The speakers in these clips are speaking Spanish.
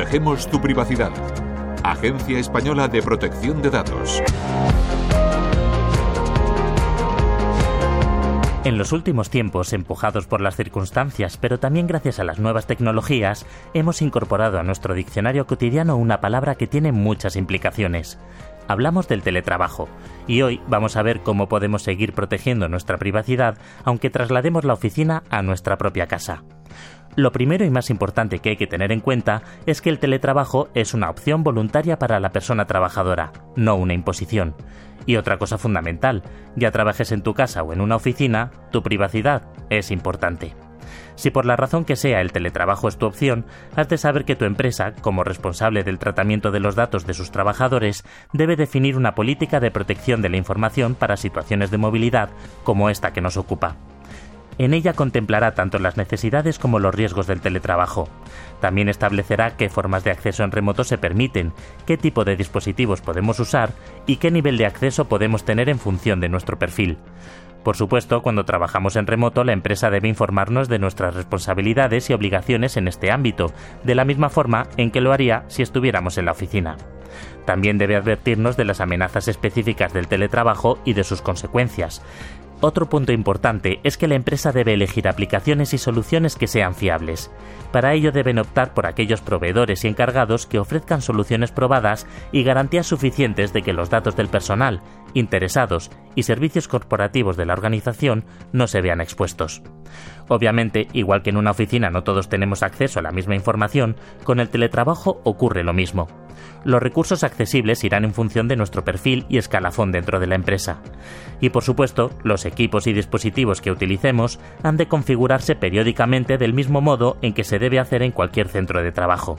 Protegemos tu privacidad. Agencia Española de Protección de Datos. En los últimos tiempos, empujados por las circunstancias, pero también gracias a las nuevas tecnologías, hemos incorporado a nuestro diccionario cotidiano una palabra que tiene muchas implicaciones. Hablamos del teletrabajo, y hoy vamos a ver cómo podemos seguir protegiendo nuestra privacidad aunque traslademos la oficina a nuestra propia casa. Lo primero y más importante que hay que tener en cuenta es que el teletrabajo es una opción voluntaria para la persona trabajadora, no una imposición. Y otra cosa fundamental, ya trabajes en tu casa o en una oficina, tu privacidad es importante. Si por la razón que sea el teletrabajo es tu opción, has de saber que tu empresa, como responsable del tratamiento de los datos de sus trabajadores, debe definir una política de protección de la información para situaciones de movilidad como esta que nos ocupa. En ella contemplará tanto las necesidades como los riesgos del teletrabajo. También establecerá qué formas de acceso en remoto se permiten, qué tipo de dispositivos podemos usar y qué nivel de acceso podemos tener en función de nuestro perfil. Por supuesto, cuando trabajamos en remoto, la empresa debe informarnos de nuestras responsabilidades y obligaciones en este ámbito, de la misma forma en que lo haría si estuviéramos en la oficina. También debe advertirnos de las amenazas específicas del teletrabajo y de sus consecuencias. Otro punto importante es que la empresa debe elegir aplicaciones y soluciones que sean fiables. Para ello deben optar por aquellos proveedores y encargados que ofrezcan soluciones probadas y garantías suficientes de que los datos del personal, interesados y servicios corporativos de la organización no se vean expuestos. Obviamente, igual que en una oficina no todos tenemos acceso a la misma información, con el teletrabajo ocurre lo mismo los recursos accesibles irán en función de nuestro perfil y escalafón dentro de la empresa. Y por supuesto, los equipos y dispositivos que utilicemos han de configurarse periódicamente del mismo modo en que se debe hacer en cualquier centro de trabajo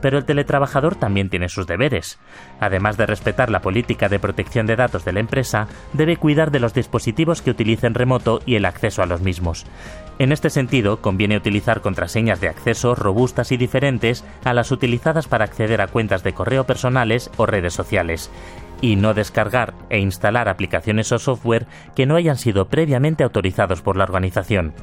pero el teletrabajador también tiene sus deberes. Además de respetar la política de protección de datos de la empresa, debe cuidar de los dispositivos que utilicen remoto y el acceso a los mismos. En este sentido, conviene utilizar contraseñas de acceso robustas y diferentes a las utilizadas para acceder a cuentas de correo personales o redes sociales, y no descargar e instalar aplicaciones o software que no hayan sido previamente autorizados por la organización.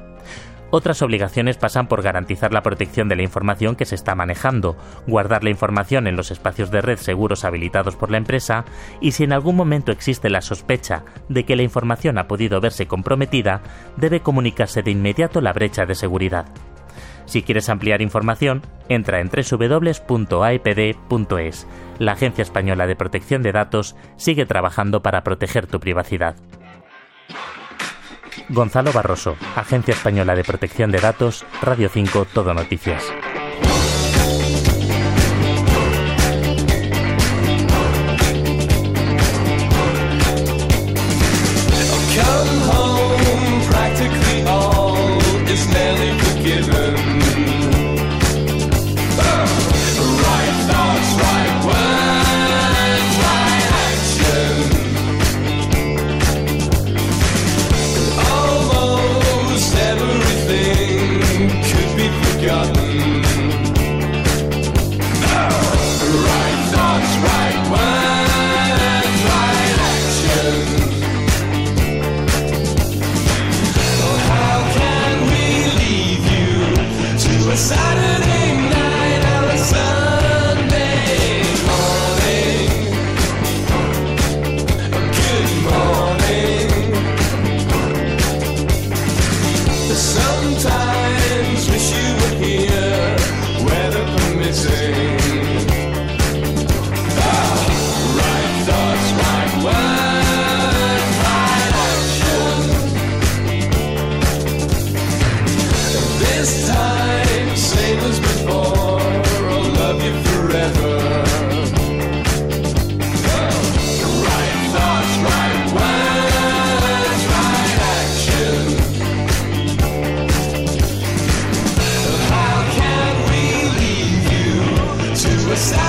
Otras obligaciones pasan por garantizar la protección de la información que se está manejando, guardar la información en los espacios de red seguros habilitados por la empresa y si en algún momento existe la sospecha de que la información ha podido verse comprometida, debe comunicarse de inmediato la brecha de seguridad. Si quieres ampliar información, entra en www.aepd.es. La Agencia Española de Protección de Datos sigue trabajando para proteger tu privacidad. Gonzalo Barroso, Agencia Española de Protección de Datos, Radio 5, Todo Noticias. sometimes. suicide.